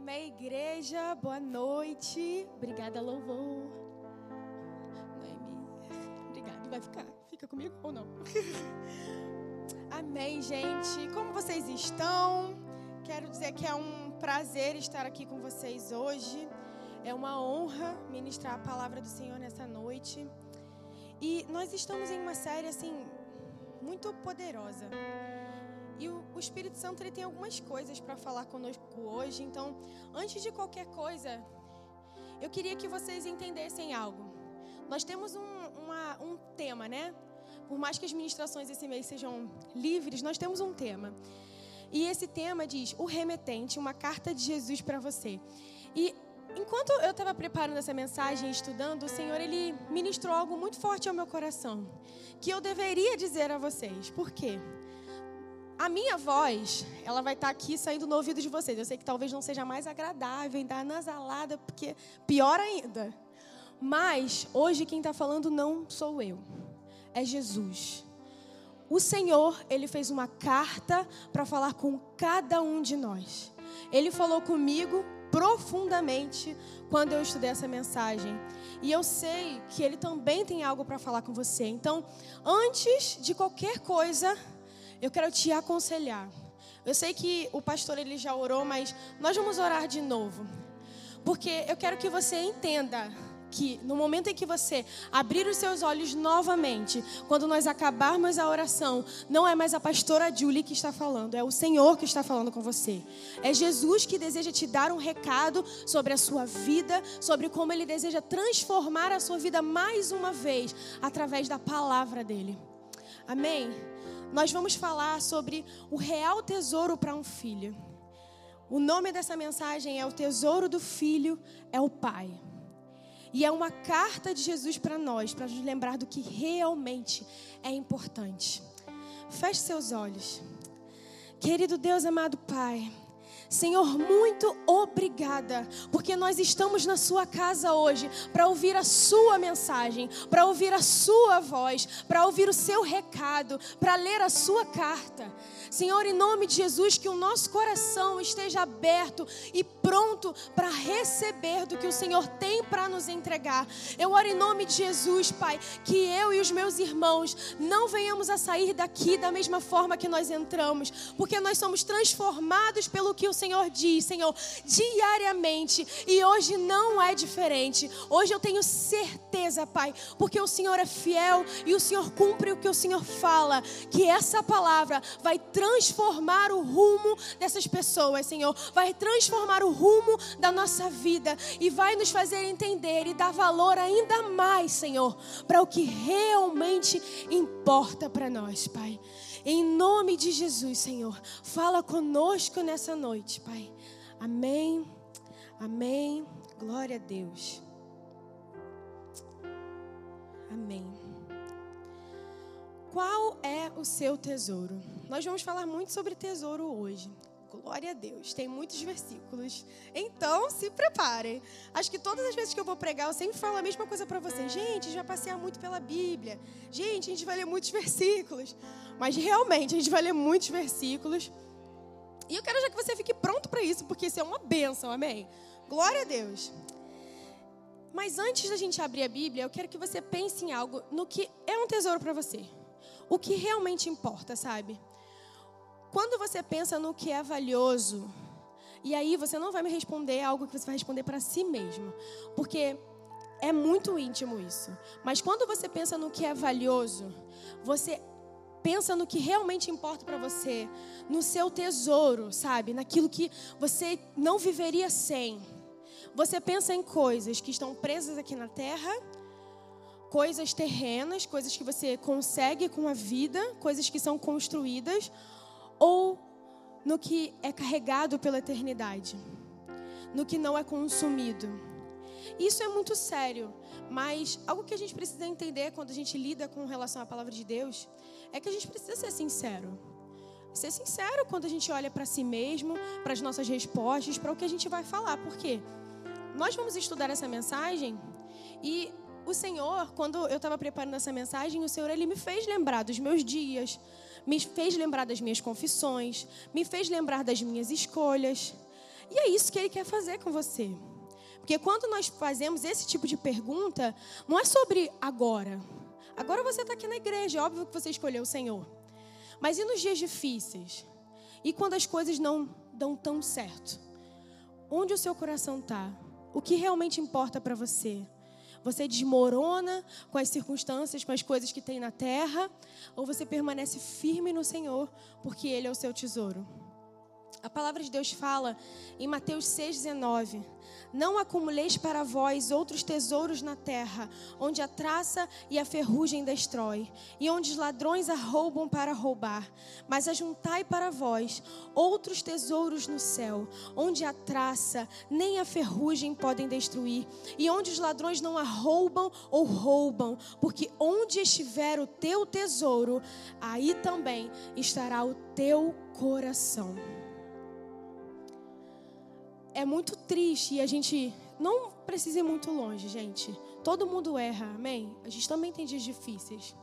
Amém, igreja. Boa noite. Obrigada, louvor. Noemi. Obrigada. Vai ficar? Fica comigo ou não? Amém, gente. Como vocês estão? Quero dizer que é um prazer estar aqui com vocês hoje. É uma honra ministrar a palavra do Senhor nessa noite. E nós estamos em uma série assim muito poderosa. E o, o Espírito Santo ele tem algumas coisas para falar conosco hoje. Então, antes de qualquer coisa, eu queria que vocês entendessem algo. Nós temos um, uma, um tema, né? Por mais que as ministrações esse mês sejam livres, nós temos um tema. E esse tema diz: O remetente, uma carta de Jesus para você. E enquanto eu estava preparando essa mensagem, estudando, o Senhor ele ministrou algo muito forte ao meu coração, que eu deveria dizer a vocês. Por quê? Minha voz, ela vai estar tá aqui saindo no ouvido de vocês. Eu sei que talvez não seja mais agradável, ainda anasalada, porque pior ainda. Mas hoje quem está falando não sou eu, é Jesus. O Senhor, ele fez uma carta para falar com cada um de nós. Ele falou comigo profundamente quando eu estudei essa mensagem. E eu sei que ele também tem algo para falar com você. Então, antes de qualquer coisa, eu quero te aconselhar. Eu sei que o pastor ele já orou, mas nós vamos orar de novo. Porque eu quero que você entenda que no momento em que você abrir os seus olhos novamente, quando nós acabarmos a oração, não é mais a pastora Julie que está falando, é o Senhor que está falando com você. É Jesus que deseja te dar um recado sobre a sua vida, sobre como ele deseja transformar a sua vida mais uma vez através da palavra dele. Amém nós vamos falar sobre o real tesouro para um filho. O nome dessa mensagem é O Tesouro do Filho é o Pai. E é uma carta de Jesus para nós, para nos lembrar do que realmente é importante. Feche seus olhos. Querido Deus amado Pai, Senhor, muito obrigada, porque nós estamos na Sua casa hoje para ouvir a Sua mensagem, para ouvir a Sua voz, para ouvir o Seu recado, para ler a Sua carta. Senhor, em nome de Jesus, que o nosso coração esteja aberto e pronto para receber do que o Senhor tem para nos entregar. Eu oro em nome de Jesus, Pai, que eu e os meus irmãos não venhamos a sair daqui da mesma forma que nós entramos, porque nós somos transformados pelo que o Senhor diz, Senhor, diariamente. E hoje não é diferente. Hoje eu tenho certeza, Pai, porque o Senhor é fiel e o Senhor cumpre o que o Senhor fala, que essa palavra vai transformar o rumo dessas pessoas, Senhor. Vai transformar o rumo da nossa vida e vai nos fazer entender e dar valor ainda mais, Senhor, para o que realmente importa para nós, Pai. Em nome de Jesus, Senhor, fala conosco nessa noite, Pai. Amém. Amém. Glória a Deus. Amém. Qual é o seu tesouro? Nós vamos falar muito sobre tesouro hoje. Glória a Deus, tem muitos versículos. Então, se preparem. Acho que todas as vezes que eu vou pregar, eu sempre falo a mesma coisa para vocês. Gente, a gente vai passear muito pela Bíblia. Gente, a gente vai ler muitos versículos. Mas realmente, a gente vai ler muitos versículos. E eu quero já que você fique pronto para isso, porque isso é uma bênção, amém? Glória a Deus. Mas antes da gente abrir a Bíblia, eu quero que você pense em algo no que é um tesouro para você o que realmente importa, sabe? Quando você pensa no que é valioso, e aí você não vai me responder algo que você vai responder para si mesmo, porque é muito íntimo isso. Mas quando você pensa no que é valioso, você pensa no que realmente importa para você, no seu tesouro, sabe? Naquilo que você não viveria sem. Você pensa em coisas que estão presas aqui na terra coisas terrenas, coisas que você consegue com a vida, coisas que são construídas, ou no que é carregado pela eternidade, no que não é consumido. Isso é muito sério, mas algo que a gente precisa entender quando a gente lida com relação à palavra de Deus é que a gente precisa ser sincero. Ser sincero quando a gente olha para si mesmo, para as nossas respostas, para o que a gente vai falar. Por quê? Nós vamos estudar essa mensagem e o Senhor, quando eu estava preparando essa mensagem, o Senhor ele me fez lembrar dos meus dias, me fez lembrar das minhas confissões, me fez lembrar das minhas escolhas. E é isso que ele quer fazer com você. Porque quando nós fazemos esse tipo de pergunta, não é sobre agora. Agora você está aqui na igreja, é óbvio que você escolheu o Senhor. Mas e nos dias difíceis? E quando as coisas não dão tão certo? Onde o seu coração está? O que realmente importa para você? Você desmorona com as circunstâncias, com as coisas que tem na terra, ou você permanece firme no Senhor, porque Ele é o seu tesouro? A palavra de Deus fala em Mateus 6,19: Não acumuleis para vós outros tesouros na terra, onde a traça e a ferrugem destrói, e onde os ladrões arrombam para roubar, mas ajuntai para vós outros tesouros no céu, onde a traça nem a ferrugem podem destruir, e onde os ladrões não arrombam ou roubam, porque onde estiver o teu tesouro, aí também estará o teu coração é muito triste e a gente não precisa ir muito longe, gente. Todo mundo erra, amém? A gente também tem dias difíceis.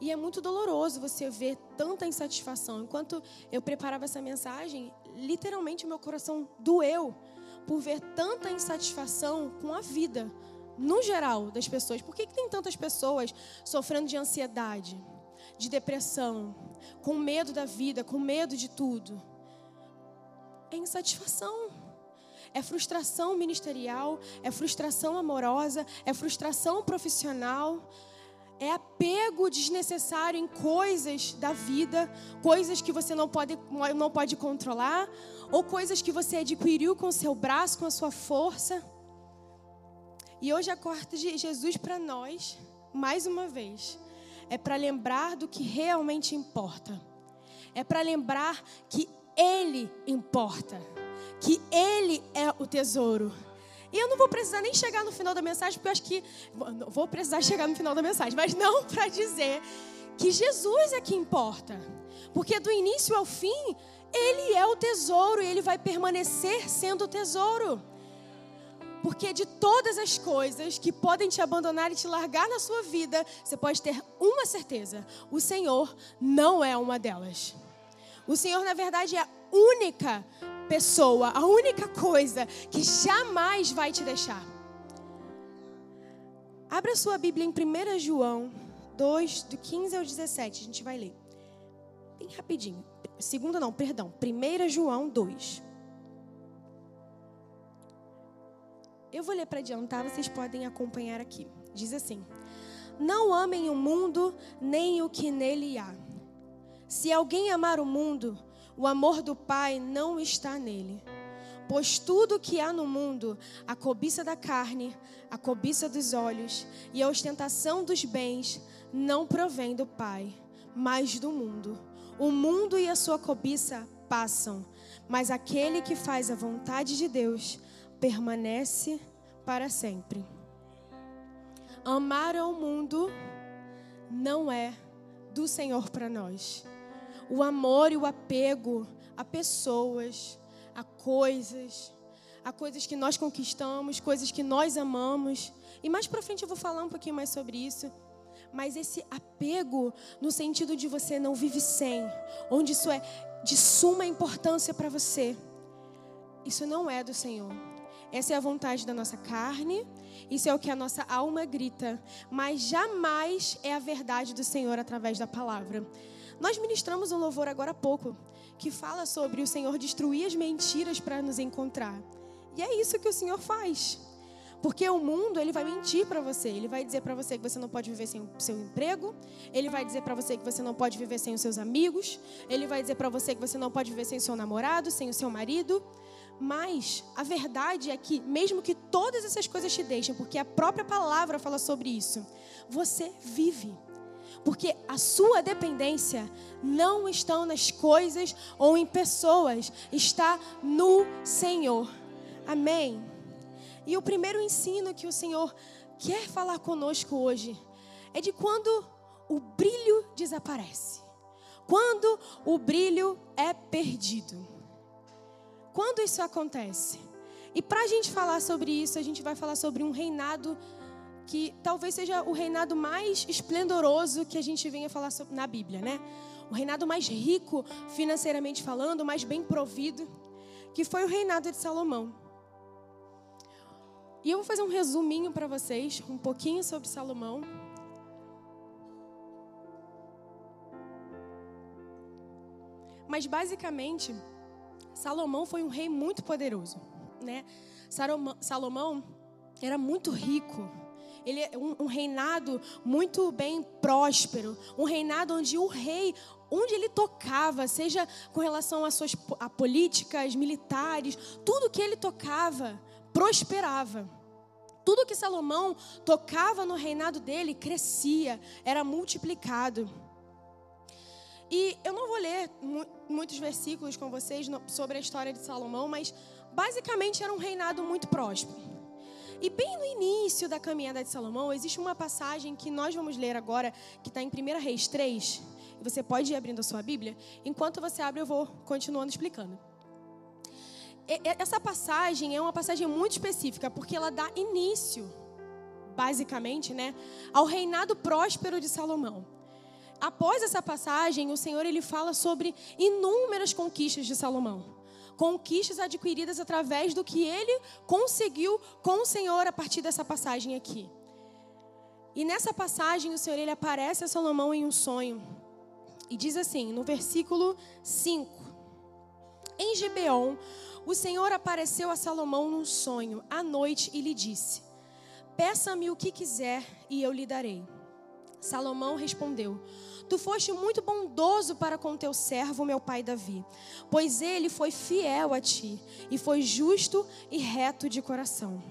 E é muito doloroso você ver tanta insatisfação. Enquanto eu preparava essa mensagem, literalmente meu coração doeu por ver tanta insatisfação com a vida, no geral, das pessoas. Por que, que tem tantas pessoas sofrendo de ansiedade, de depressão, com medo da vida, com medo de tudo? É insatisfação é frustração ministerial, é frustração amorosa, é frustração profissional, é apego desnecessário em coisas da vida, coisas que você não pode, não pode controlar, ou coisas que você adquiriu com o seu braço, com a sua força. E hoje a corte de Jesus para nós, mais uma vez, é para lembrar do que realmente importa. É para lembrar que Ele importa que Ele é o tesouro. E eu não vou precisar nem chegar no final da mensagem, porque eu acho que. Vou precisar chegar no final da mensagem, mas não para dizer que Jesus é que importa. Porque do início ao fim, Ele é o tesouro e Ele vai permanecer sendo o tesouro. Porque de todas as coisas que podem te abandonar e te largar na sua vida, você pode ter uma certeza: o Senhor não é uma delas. O Senhor, na verdade, é a única pessoa, a única coisa que jamais vai te deixar. Abra sua Bíblia em 1 João 2, do 15 ao 17. A gente vai ler. Bem rapidinho. Segunda não, perdão. 1 João 2. Eu vou ler para adiantar, vocês podem acompanhar aqui. Diz assim: Não amem o mundo, nem o que nele há. Se alguém amar o mundo, o amor do Pai não está nele. Pois tudo que há no mundo, a cobiça da carne, a cobiça dos olhos e a ostentação dos bens, não provém do Pai, mas do mundo. O mundo e a sua cobiça passam, mas aquele que faz a vontade de Deus permanece para sempre. Amar ao mundo não é do Senhor para nós o amor e o apego a pessoas, a coisas, a coisas que nós conquistamos, coisas que nós amamos. E mais para frente eu vou falar um pouquinho mais sobre isso. Mas esse apego no sentido de você não vive sem, onde isso é de suma importância para você. Isso não é do Senhor. Essa é a vontade da nossa carne, isso é o que a nossa alma grita, mas jamais é a verdade do Senhor através da palavra. Nós ministramos um louvor agora há pouco que fala sobre o Senhor destruir as mentiras para nos encontrar. E é isso que o Senhor faz. Porque o mundo, ele vai mentir para você. Ele vai dizer para você que você não pode viver sem o seu emprego. Ele vai dizer para você que você não pode viver sem os seus amigos. Ele vai dizer para você que você não pode viver sem o seu namorado, sem o seu marido. Mas a verdade é que, mesmo que todas essas coisas te deixem, porque a própria palavra fala sobre isso, você vive. Porque a sua dependência não está nas coisas ou em pessoas, está no Senhor. Amém. E o primeiro ensino que o Senhor quer falar conosco hoje é de quando o brilho desaparece. Quando o brilho é perdido. Quando isso acontece? E para a gente falar sobre isso, a gente vai falar sobre um reinado que talvez seja o reinado mais esplendoroso que a gente venha falar na Bíblia, né? O reinado mais rico financeiramente falando, mais bem provido, que foi o reinado de Salomão. E eu vou fazer um resuminho para vocês, um pouquinho sobre Salomão. Mas basicamente, Salomão foi um rei muito poderoso, né? Salomão era muito rico. Ele é um, um, reinado muito bem próspero, um reinado onde o rei, onde ele tocava, seja com relação às suas a políticas, militares, tudo que ele tocava prosperava. Tudo que Salomão tocava no reinado dele crescia, era multiplicado. E eu não vou ler muitos versículos com vocês sobre a história de Salomão, mas basicamente era um reinado muito próspero. E bem no início da caminhada de Salomão, existe uma passagem que nós vamos ler agora, que está em 1 Reis 3. Você pode ir abrindo a sua Bíblia. Enquanto você abre, eu vou continuando explicando. Essa passagem é uma passagem muito específica, porque ela dá início, basicamente, né, ao reinado próspero de Salomão após essa passagem, o Senhor ele fala sobre inúmeras conquistas de Salomão. Conquistas adquiridas através do que ele conseguiu com o Senhor a partir dessa passagem aqui. E nessa passagem, o Senhor ele aparece a Salomão em um sonho. E diz assim, no versículo 5: Em Gibeon, o Senhor apareceu a Salomão num sonho à noite e lhe disse: Peça-me o que quiser e eu lhe darei. Salomão respondeu: Tu foste muito bondoso para com teu servo, meu pai Davi, pois ele foi fiel a ti e foi justo e reto de coração.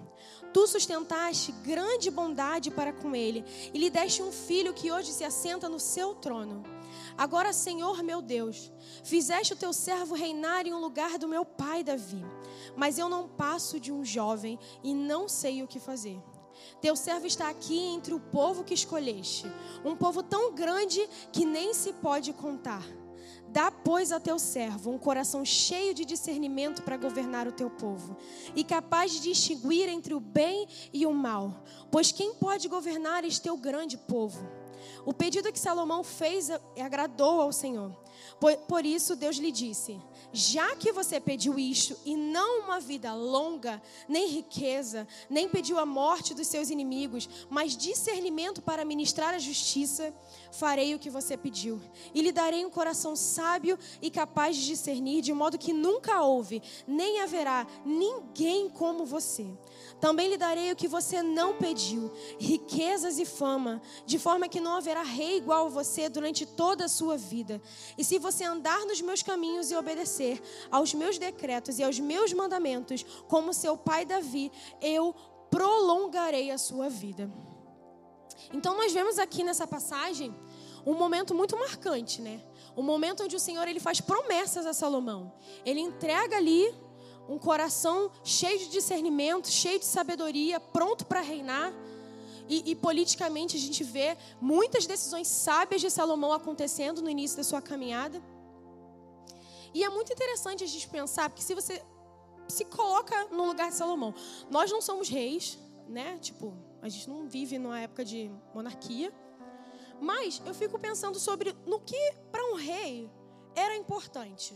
Tu sustentaste grande bondade para com ele e lhe deste um filho que hoje se assenta no seu trono. Agora, Senhor meu Deus, fizeste o teu servo reinar em um lugar do meu pai Davi, mas eu não passo de um jovem e não sei o que fazer. Teu servo está aqui entre o povo que escolheste, um povo tão grande que nem se pode contar. Dá, pois, a teu servo um coração cheio de discernimento para governar o teu povo, e capaz de distinguir entre o bem e o mal, pois quem pode governar este teu grande povo? O pedido que Salomão fez agradou ao Senhor. Por, por isso, Deus lhe disse: já que você pediu isto e não uma vida longa, nem riqueza, nem pediu a morte dos seus inimigos, mas discernimento para ministrar a justiça, farei o que você pediu. E lhe darei um coração sábio e capaz de discernir, de modo que nunca houve, nem haverá ninguém como você. Também lhe darei o que você não pediu, riquezas e fama, de forma que não haverá rei igual a você durante toda a sua vida. E se você andar nos meus caminhos e obedecer aos meus decretos e aos meus mandamentos, como seu pai Davi, eu prolongarei a sua vida. Então nós vemos aqui nessa passagem um momento muito marcante, né? Um momento onde o Senhor ele faz promessas a Salomão. Ele entrega ali um coração cheio de discernimento, cheio de sabedoria, pronto para reinar. E, e, politicamente a gente vê muitas decisões sábias de Salomão acontecendo no início da sua caminhada. E é muito interessante a gente pensar, porque se você se coloca no lugar de Salomão, nós não somos reis, né? Tipo, a gente não vive numa época de monarquia. Mas eu fico pensando sobre no que para um rei era importante.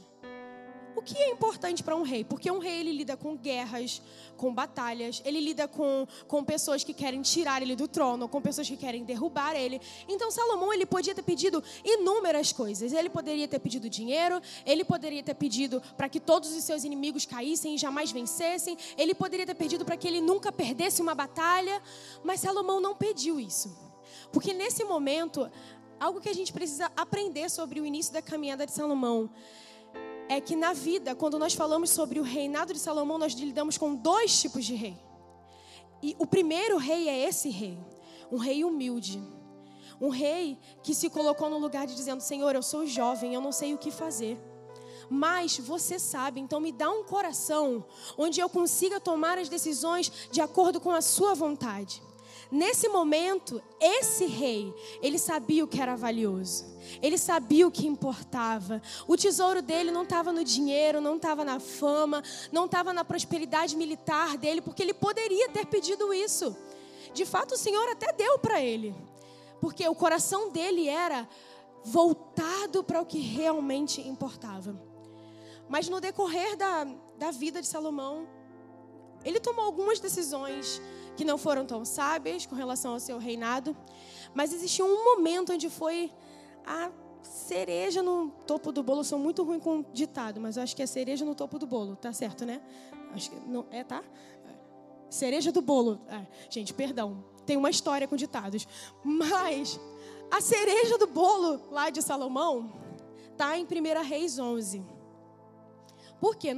O que é importante para um rei? Porque um rei ele lida com guerras, com batalhas, ele lida com, com pessoas que querem tirar ele do trono, com pessoas que querem derrubar ele. Então Salomão ele podia ter pedido inúmeras coisas. Ele poderia ter pedido dinheiro, ele poderia ter pedido para que todos os seus inimigos caíssem e jamais vencessem, ele poderia ter pedido para que ele nunca perdesse uma batalha, mas Salomão não pediu isso. Porque nesse momento, algo que a gente precisa aprender sobre o início da caminhada de Salomão é que na vida, quando nós falamos sobre o reinado de Salomão, nós lidamos com dois tipos de rei. E o primeiro rei é esse rei, um rei humilde. Um rei que se colocou no lugar de dizendo: Senhor, eu sou jovem, eu não sei o que fazer. Mas você sabe, então me dá um coração onde eu consiga tomar as decisões de acordo com a sua vontade. Nesse momento, esse rei, ele sabia o que era valioso. Ele sabia o que importava. O tesouro dele não estava no dinheiro, não estava na fama, não estava na prosperidade militar dele, porque ele poderia ter pedido isso. De fato, o Senhor até deu para ele, porque o coração dele era voltado para o que realmente importava. Mas no decorrer da, da vida de Salomão. Ele tomou algumas decisões que não foram tão sábias com relação ao seu reinado, mas existiu um momento onde foi a cereja no topo do bolo. Eu sou muito ruim com ditado, mas eu acho que é cereja no topo do bolo, tá certo, né? Acho que não é, tá? Cereja do bolo. É, gente, perdão. Tem uma história com ditados. Mas a cereja do bolo lá de Salomão tá em 1 Reis 11. Por quê?